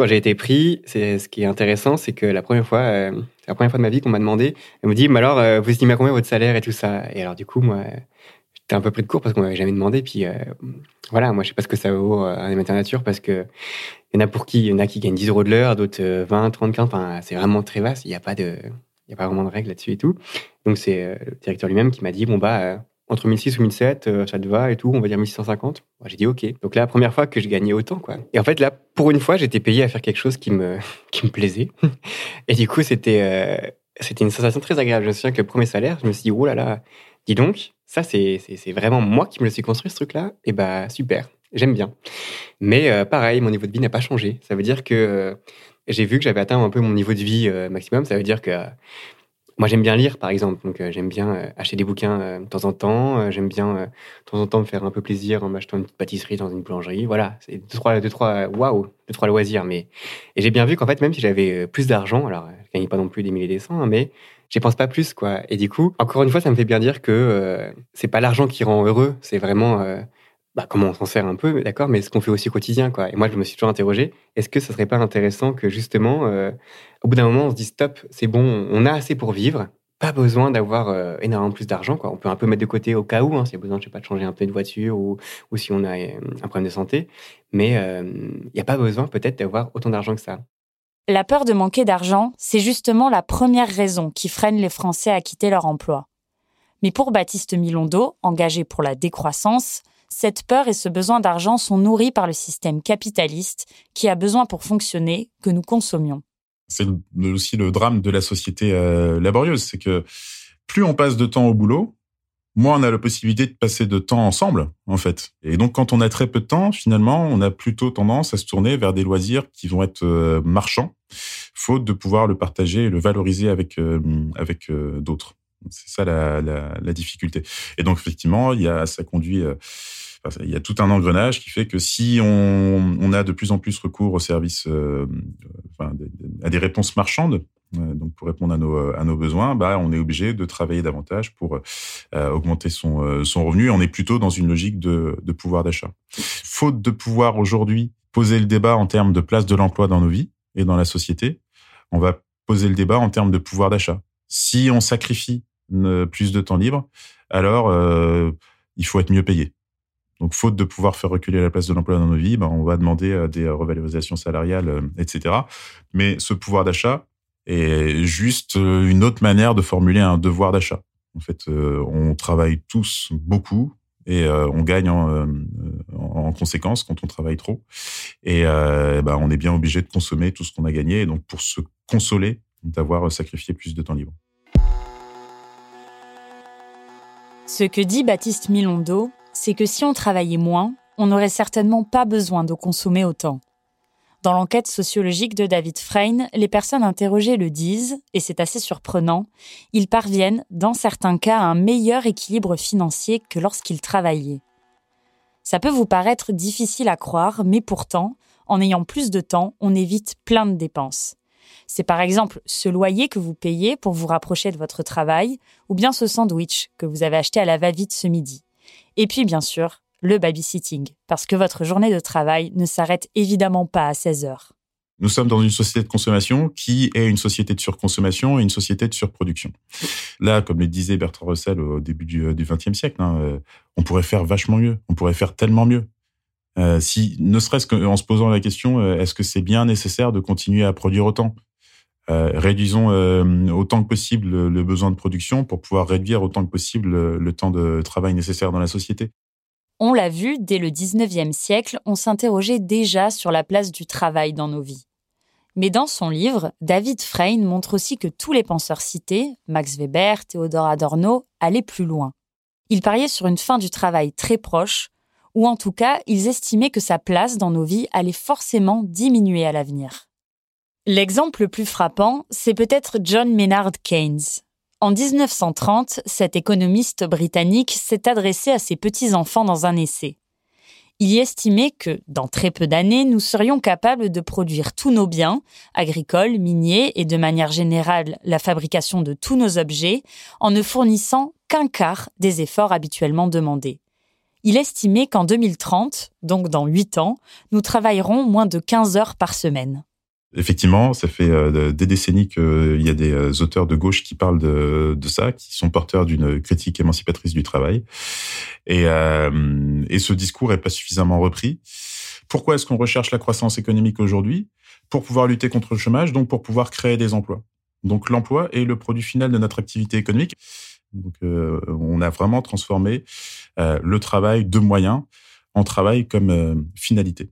Quand j'ai été pris, c'est ce qui est intéressant, c'est que la première fois, euh, la première fois de ma vie qu'on m'a demandé, on me dit, mais alors, euh, vous estimez à combien votre salaire et tout ça? Et alors, du coup, moi, j'étais un peu pris de court parce qu'on m'avait jamais demandé. Puis euh, voilà, moi, je sais pas ce que ça vaut un émetteur nature parce que il y en a pour qui, il y en a qui gagnent 10 euros de l'heure, d'autres euh, 20, 30, 15. Enfin, c'est vraiment très vaste. Il n'y a pas de, il y a pas vraiment de règles là-dessus et tout. Donc, c'est le directeur lui-même qui m'a dit, bon, bah, entre 1006 ou 1007, euh, ça te va et tout, on va dire 1650. Moi, j'ai dit OK. Donc là, première fois que je gagnais autant, quoi. Et en fait, là, pour une fois, j'étais payé à faire quelque chose qui me, (laughs) qui me plaisait. Et du coup, c'était, euh, c'était une sensation très agréable. Je me souviens que le premier salaire, je me suis dit, oh là là, dis donc, ça, c'est, c'est, c'est vraiment moi qui me le suis construit, ce truc-là. Et bah, super. J'aime bien. Mais euh, pareil, mon niveau de vie n'a pas changé. Ça veut dire que j'ai vu que j'avais atteint un peu mon niveau de vie maximum. Ça veut dire que moi, j'aime bien lire, par exemple. Donc, euh, j'aime bien euh, acheter des bouquins euh, de temps en temps. J'aime bien, de temps en temps, me faire un peu plaisir en m'achetant une petite pâtisserie dans une boulangerie. Voilà, c'est deux, trois, deux, trois, waouh, deux, trois loisirs. Mais et j'ai bien vu qu'en fait, même si j'avais plus d'argent, alors je gagnais pas non plus des milliers des cents, hein, mais j'y pense pas plus, quoi. Et du coup, encore une fois, ça me fait bien dire que c'est pas l'argent qui rend heureux, c'est vraiment bah, comment on s'en sert un peu, d'accord, mais ce qu'on fait aussi au quotidien, quoi. Et moi, je me suis toujours interrogé, est-ce que ça serait pas intéressant que justement, euh, au bout d'un moment, on se dise stop, c'est bon, on a assez pour vivre, pas besoin d'avoir euh, énormément plus d'argent, quoi. On peut un peu mettre de côté au cas où, hein, s'il y a besoin, je sais pas, de changer un peu de voiture ou, si on a euh, un problème de santé, mais il n'y a pas besoin peut-être d'avoir autant d'argent que ça. La peur de manquer d'argent, c'est justement la première raison qui freine les Français à quitter leur emploi. Mais pour Baptiste Milondo, engagé pour la décroissance, cette peur et ce besoin d'argent sont nourris par le système capitaliste qui a besoin pour fonctionner que nous consommions. C'est aussi le drame de la société euh, laborieuse, c'est que plus on passe de temps au boulot, moins on a la possibilité de passer de temps ensemble, en fait. Et donc, quand on a très peu de temps, finalement, on a plutôt tendance à se tourner vers des loisirs qui vont être euh, marchands, faute de pouvoir le partager et le valoriser avec euh, avec d'autres. C'est ça la, la, difficulté. Et donc, effectivement, il y a, ça conduit. euh, il y a tout un engrenage qui fait que si on, on a de plus en plus recours aux services, euh, à des réponses marchandes, euh, donc pour répondre à nos, à nos besoins, bah, on est obligé de travailler davantage pour augmenter son, son revenu. On est plutôt dans une logique de, de pouvoir d'achat. Faute de pouvoir aujourd'hui poser le débat en termes de place de l'emploi dans nos vies et dans la société, on va poser le débat en termes de pouvoir d'achat. Si on sacrifie plus de temps libre, alors euh, il faut être mieux payé. Donc, faute de pouvoir faire reculer la place de l'emploi dans nos vies, ben, on va demander euh, des revalorisations salariales, euh, etc. Mais ce pouvoir d'achat est juste une autre manière de formuler un devoir d'achat. En fait, on travaille tous beaucoup et on gagne en, en, en conséquence quand on travaille trop. Et ben, on est bien obligé de consommer tout ce qu'on a gagné. Et donc, pour se consoler d'avoir sacrifié plus de temps libre. Ce que dit Baptiste Milondo, c'est que si on travaillait moins, on n'aurait certainement pas besoin de consommer autant. Dans l'enquête sociologique de David Frein, les personnes interrogées le disent, et c'est assez surprenant, ils parviennent, dans certains cas, à un meilleur équilibre financier que lorsqu'ils travaillaient. Ça peut vous paraître difficile à croire, mais pourtant, en ayant plus de temps, on évite plein de dépenses. C'est par exemple ce loyer que vous payez pour vous rapprocher de votre travail, ou bien ce sandwich que vous avez acheté à la va-vite ce midi. Et puis bien sûr, le babysitting, parce que votre journée de travail ne s'arrête évidemment pas à 16 heures. Nous sommes dans une société de consommation qui est une société de surconsommation et une société de surproduction. Là, comme le disait Bertrand Russell au début du XXe siècle, hein, euh, on pourrait faire vachement mieux, on pourrait faire tellement mieux. Euh, si, ne serait-ce qu'en se posant la question, euh, est-ce que c'est bien nécessaire de continuer à produire autant? Euh, Réduisons autant que possible le, besoin de production pour pouvoir réduire autant que possible le, le temps de travail nécessaire dans la société. On l'a vu, dès le 19e siècle, on s'interrogeait déjà sur la place du travail dans nos vies. Mais dans son livre, David Frein montre aussi que tous les penseurs cités, Max Weber, Théodore Adorno, allaient plus loin. Ils pariaient sur une fin du travail très proche, ou en tout cas, ils estimaient que sa place dans nos vies allait forcément diminuer à l'avenir. L'exemple le plus frappant, c'est peut-être John Maynard Keynes. En 1930, cet économiste britannique s'est adressé à ses petits-enfants dans un essai. Il y estimait que, dans très peu d'années, nous serions capables de produire tous nos biens, agricoles, miniers et de manière générale la fabrication de tous nos objets, en ne fournissant qu'un quart des efforts habituellement demandés. Il estimait qu'en 2030, donc dans 8 ans, nous travaillerons moins de 15 heures par semaine. Effectivement, ça fait euh, des décennies qu'il y a des euh, auteurs de gauche qui parlent de, ça, qui sont porteurs d'une critique émancipatrice du travail. Et, euh, ce discours est pas suffisamment repris. Pourquoi est-ce qu'on recherche la croissance économique aujourd'hui? Pour pouvoir lutter contre le chômage, donc pour pouvoir créer des emplois. Donc l'emploi est le produit final de notre activité économique. Donc euh, on a vraiment transformé euh, le travail de moyens en travail comme euh, finalité.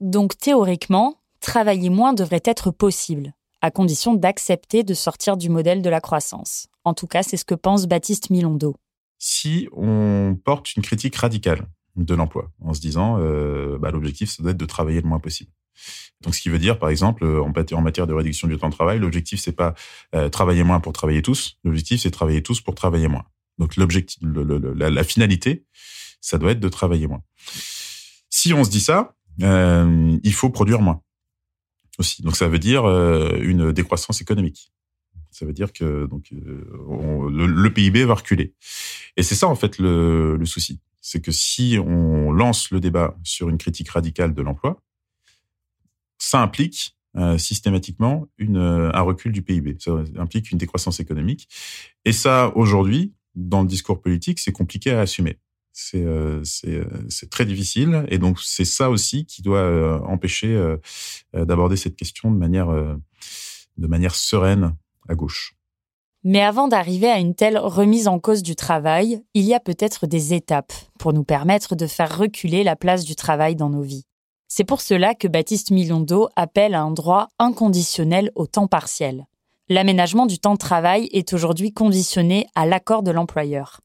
Donc théoriquement, travailler moins devrait être possible, à condition d'accepter de sortir du modèle de la croissance. En tout cas, c'est ce que pense Baptiste Milondo. Si on porte une critique radicale de l'emploi, en se disant euh, bah, l'objectif, ça doit être de travailler le moins possible. Donc, ce qui veut dire, par exemple, en matière de réduction du temps de travail, l'objectif, c'est pas euh, travailler moins pour travailler tous. L'objectif, c'est travailler tous pour travailler moins. Donc, l'objectif, la, finalité, ça doit être de travailler moins. Si on se dit ça, euh, il faut produire moins aussi. Donc ça veut dire euh, une décroissance économique. Ça veut dire que donc euh, le, PIB va reculer. Et c'est ça en fait le, souci, c'est que si on lance le débat sur une critique radicale de l'emploi, ça implique systématiquement une, un recul du PIB. Ça implique une décroissance économique. Et ça, aujourd'hui, dans le discours politique, c'est compliqué à assumer c'est euh, euh, c'est très difficile et donc c'est ça aussi qui doit euh, empêcher d'aborder cette question de manière de manière sereine à gauche. Mais avant d'arriver à une telle remise en cause du travail, il y a peut-être des étapes pour nous permettre de faire reculer la place du travail dans nos vies. C'est pour cela que Baptiste Milondo appelle à un droit inconditionnel au temps partiel. L'aménagement du temps de travail est aujourd'hui conditionné à l'accord de l'employeur.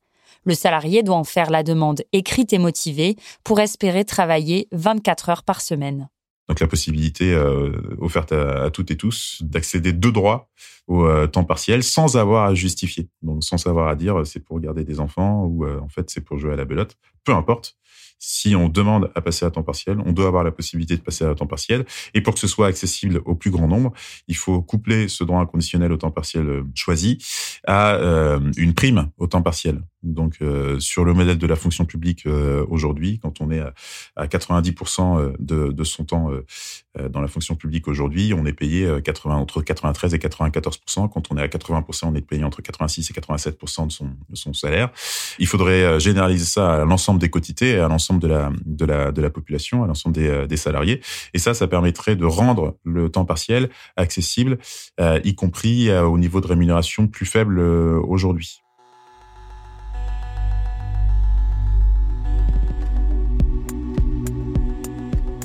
Le salarié doit en faire la demande écrite et motivée pour espérer travailler 24 heures par semaine. Donc la possibilité euh, offerte à, toutes et tous d'accéder de droit au euh, temps partiel sans avoir à justifier. Donc sans savoir à dire c'est pour garder des enfants ou euh, en fait c'est pour jouer à la belote. Peu importe si on demande à passer à temps partiel, on doit avoir la possibilité de passer à temps partiel. Et pour que ce soit accessible au plus grand nombre, il faut coupler ce droit inconditionnel au temps partiel euh, choisi à euh, une prime au temps partiel. Donc, euh, sur le modèle de la fonction publique aujourd'hui, quand on est à, 90% de, de, son temps dans la fonction publique aujourd'hui, on est payé 80, entre 93 et 94%. Quand on est à 80%, on est payé entre 86 et 87% de son, de son salaire. Il faudrait généraliser ça à l'ensemble des quotités à l'ensemble de la, de la, de la population, à l'ensemble des, euh, des, salariés. Et ça, ça permettrait de rendre le temps partiel accessible, euh, y compris euh, au niveau de rémunération plus faible aujourd'hui.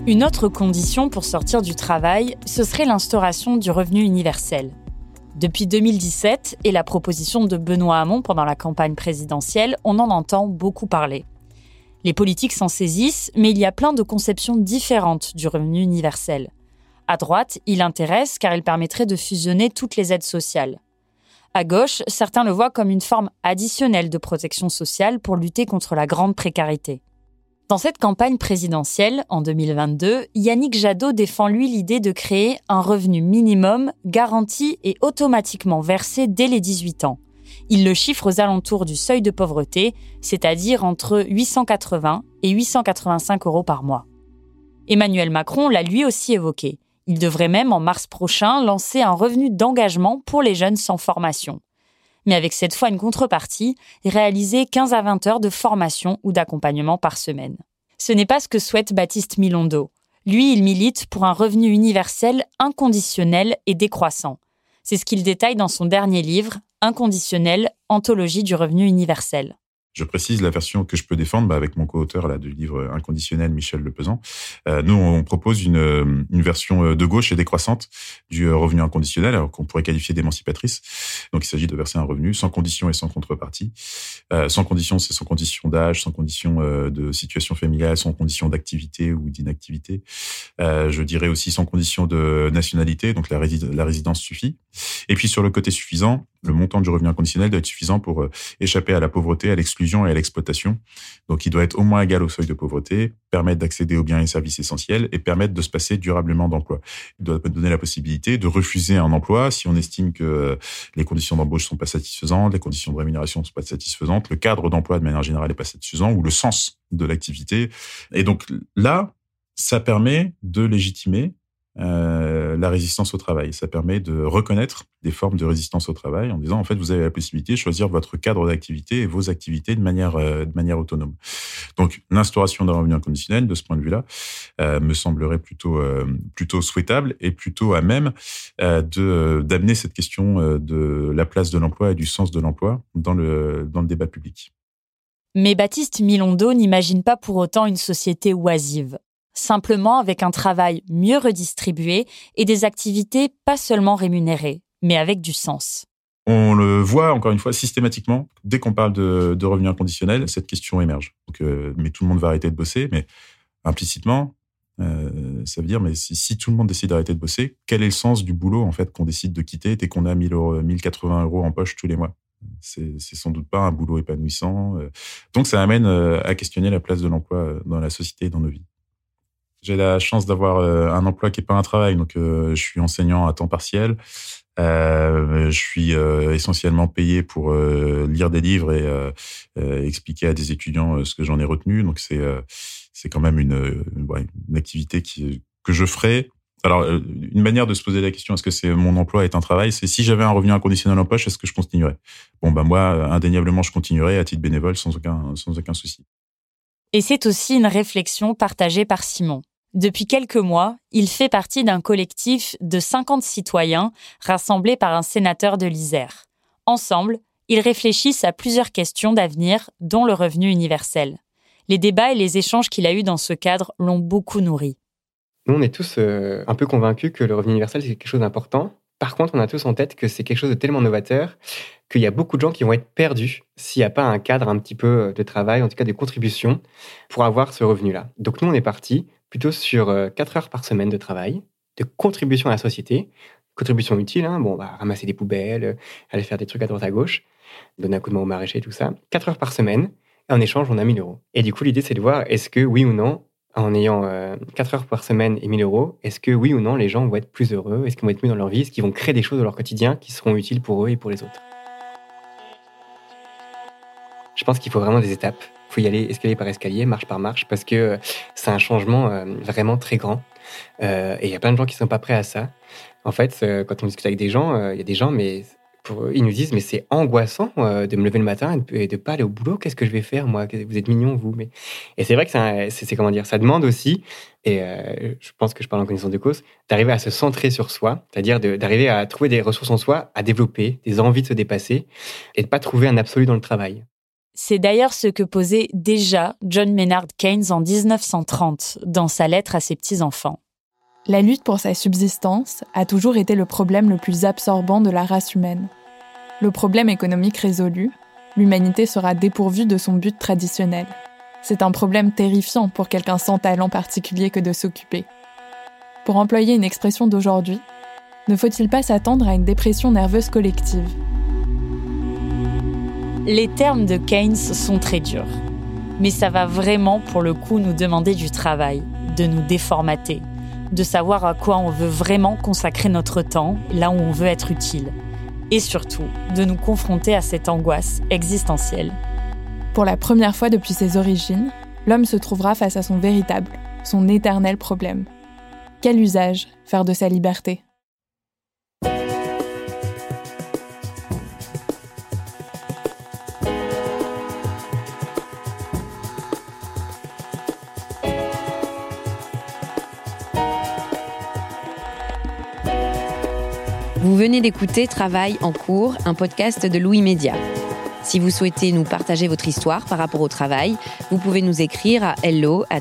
Une autre condition pour sortir du travail, ce serait l'instauration du revenu universel. Depuis 2017 et la proposition de Benoît Hamon pendant la campagne présidentielle, on en entend beaucoup parler. Les politiques s'en saisissent, mais il y a plein de conceptions différentes du revenu universel. À droite, il intéresse car il permettrait de fusionner toutes les aides sociales. À gauche, certains le voient comme une forme additionnelle de protection sociale pour lutter contre la grande précarité. Dans cette campagne présidentielle, en 2022, Yannick Jadot défend lui l'idée de créer un revenu minimum garanti et automatiquement versé dès les 18 ans. Il le chiffre aux alentours du seuil de pauvreté, c'est-à-dire entre 880 et 885 euros par mois. Emmanuel Macron l'a lui aussi évoqué. Il devrait même en mars prochain lancer un revenu d'engagement pour les jeunes sans formation. Mais avec cette fois une contrepartie, réaliser 15 à 20 heures de formation ou d'accompagnement par semaine. Ce n'est pas ce que souhaite Baptiste Milondo. Lui, il milite pour un revenu universel inconditionnel et décroissant. C'est ce qu'il détaille dans son dernier livre, Inconditionnel, anthologie du revenu universel. Je précise la version que je peux défendre bah, avec mon co-auteur là du livre Inconditionnel, Michel Lepesant. Euh, nous, on propose une, une version de gauche et décroissante du revenu inconditionnel, alors qu'on pourrait qualifier d'émancipatrice. Donc, il s'agit de verser un revenu sans condition et sans contrepartie. Euh, sans condition, c'est sans condition d'âge, sans condition de situation familiale, sans condition d'activité ou d'inactivité. Euh, je dirais aussi sans condition de nationalité, donc la résidence suffit. Et puis sur le côté suffisant, le montant du revenu inconditionnel doit être suffisant pour euh, échapper à la pauvreté, à l'exclusion et à l'exploitation. Donc il doit être au moins égal au seuil de pauvreté, permettre d'accéder aux biens et services essentiels et permettre de se passer durablement d'emploi. Il doit donner la possibilité de refuser un emploi si on estime que euh, les conditions d'embauche sont pas satisfaisantes, les conditions de rémunération sont pas satisfaisantes, le cadre d'emploi de manière générale est pas satisfaisant ou le sens de l'activité. Et donc là, ça permet de légitimer euh, la résistance au travail. Ça permet de reconnaître des formes de résistance au travail en disant en fait vous avez la possibilité de choisir votre cadre d'activité et vos activités de manière euh, de manière autonome. Donc l'instauration d'un revenu inconditionnel de ce point de vue-là euh, me semblerait plutôt plutôt souhaitable et plutôt à même de d'amener cette question de la place de l'emploi et du sens de l'emploi dans le dans le débat public. Mais Baptiste Milondo n'imagine pas pour autant une société oisive simplement avec un travail mieux redistribué et des activités pas seulement rémunérées, mais avec du sens. On le voit encore une fois systématiquement dès qu'on parle de, de revenus inconditionnels, cette question émerge. Donc, euh, mais tout le monde va arrêter de bosser, mais implicitement, euh, ça veut dire mais si, tout le monde décide d'arrêter de bosser, quel est le sens du boulot en fait qu'on décide de quitter dès qu'on a 1000 euros, 1080 euros en poche tous les mois? C'est sans doute pas un boulot épanouissant. Euh. Donc ça amène à questionner la place de l'emploi dans la société et dans nos vies. J'ai la chance d'avoir euh, un emploi qui est pas un travail, donc euh, je suis enseignant à temps partiel. Euh, je suis essentiellement payé pour lire des livres et expliquer à des étudiants ce que j'en ai retenu. Donc c'est c'est quand même une, une, activité qui, que je ferai. Alors une manière de se poser la question est-ce que c'est mon emploi est un travail C'est si j'avais un revenu inconditionnel en poche, est-ce que je continuerais? Bon bah moi indéniablement je continuerais à titre bénévole sans aucun sans aucun souci. Et c'est aussi une réflexion partagée par Simon. Depuis quelques mois, il fait partie d'un collectif de 50 citoyens rassemblés par un sénateur de l'Isère. Ensemble, ils réfléchissent à plusieurs questions d'avenir, dont le revenu universel. Les débats et les échanges qu'il a eus dans ce cadre l'ont beaucoup nourri. Nous, on est tous euh, un peu convaincus que le revenu universel, c'est quelque chose d'important. Par contre, on a tous en tête que c'est quelque chose de tellement novateur qu'il y a beaucoup de gens qui vont être perdus s'il n'y a pas un cadre un petit peu de travail, en tout cas de contribution, pour avoir ce revenu-là. Donc nous, on est parti plutôt sur 4 euh, heures par semaine de travail, de contribution à la société, contribution utile, hein, bon, on va ramasser des poubelles, euh, aller faire des trucs à droite à gauche, donner un coup de main au maraîcher, tout ça. 4 heures par semaine, et en échange, on a 1000 euros. Et du coup, l'idée, c'est de voir, est-ce que oui ou non, en ayant 4 euh, heures par semaine et 1000 euros, est-ce que oui ou non, les gens vont être plus heureux, est-ce qu'ils vont être mieux dans leur vie, est-ce qu'ils vont créer des choses dans leur quotidien qui seront utiles pour eux et pour les autres? Je pense qu'il faut vraiment des étapes faut y aller escalier par escalier, marche par marche, parce que euh, c'est un changement euh, vraiment très grand. Euh, et il y a plein de gens qui sont pas prêts à ça. En fait, quand on discute avec des gens, il y a des gens, mais pour ils nous disent, mais c'est angoissant de me lever le matin et de, ne pas aller au boulot. Qu'est-ce que je vais faire, moi? Vous êtes mignons, vous. Mais... Et c'est vrai que c'est comment dire, ça demande aussi, et je pense que je parle en connaissance de cause, d'arriver à se centrer sur soi, c'est-à-dire d'arriver à trouver des ressources en soi, à développer des envies de se dépasser, et de pas trouver un absolu dans le travail. C'est d'ailleurs ce que posait déjà John Maynard Keynes en 1930 dans sa lettre à ses petits-enfants. La lutte pour sa subsistance a toujours été le problème le plus absorbant de la race humaine. Le problème économique résolu, l'humanité sera dépourvue de son but traditionnel. C'est un problème terrifiant pour quelqu'un sans talent particulier que de s'occuper. Pour employer une expression d'aujourd'hui, ne faut-il pas s'attendre à une dépression nerveuse collective? Les termes de Keynes sont très durs. Mais ça va vraiment pour le coup nous demander du travail, de nous déformater, de savoir à quoi on veut vraiment consacrer notre temps, là où on veut être utile. Et surtout, de nous confronter à cette angoisse existentielle. Pour la première fois depuis ses origines, l'homme se trouvera face à son véritable, son éternel problème. Quel usage faire de sa liberté? Vous venez d'écouter Travail en cours, un podcast de Louis Média. Si vous souhaitez nous partager votre histoire par rapport au travail, vous pouvez nous écrire à hello at.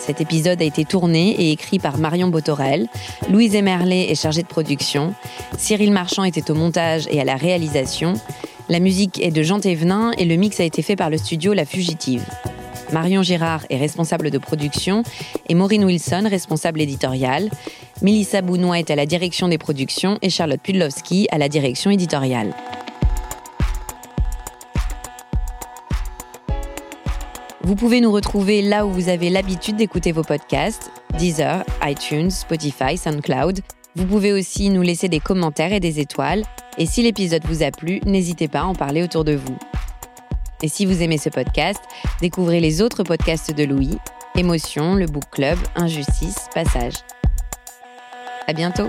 Cet épisode a été tourné et écrit par Marion Botorel. Louise Emerlet est chargée de production. Cyril Marchand était au montage et à la réalisation. La musique est de Jean Thévenin et le mix a été fait par le studio La Fugitive. Marion Girard est responsable de production et Maureen Wilson, responsable éditoriale. Melissa Bounois est à la direction des productions et Charlotte Pudlowski à la direction éditoriale. Vous pouvez nous retrouver là où vous avez l'habitude d'écouter vos podcasts, Deezer, iTunes, Spotify, SoundCloud. Vous pouvez aussi nous laisser des commentaires et des étoiles. Et si l'épisode vous a plu, n'hésitez pas à en parler autour de vous. Et si vous aimez ce podcast, découvrez les autres podcasts de Louis, Émotion, le Book Club, Injustice, Passage. À bientôt!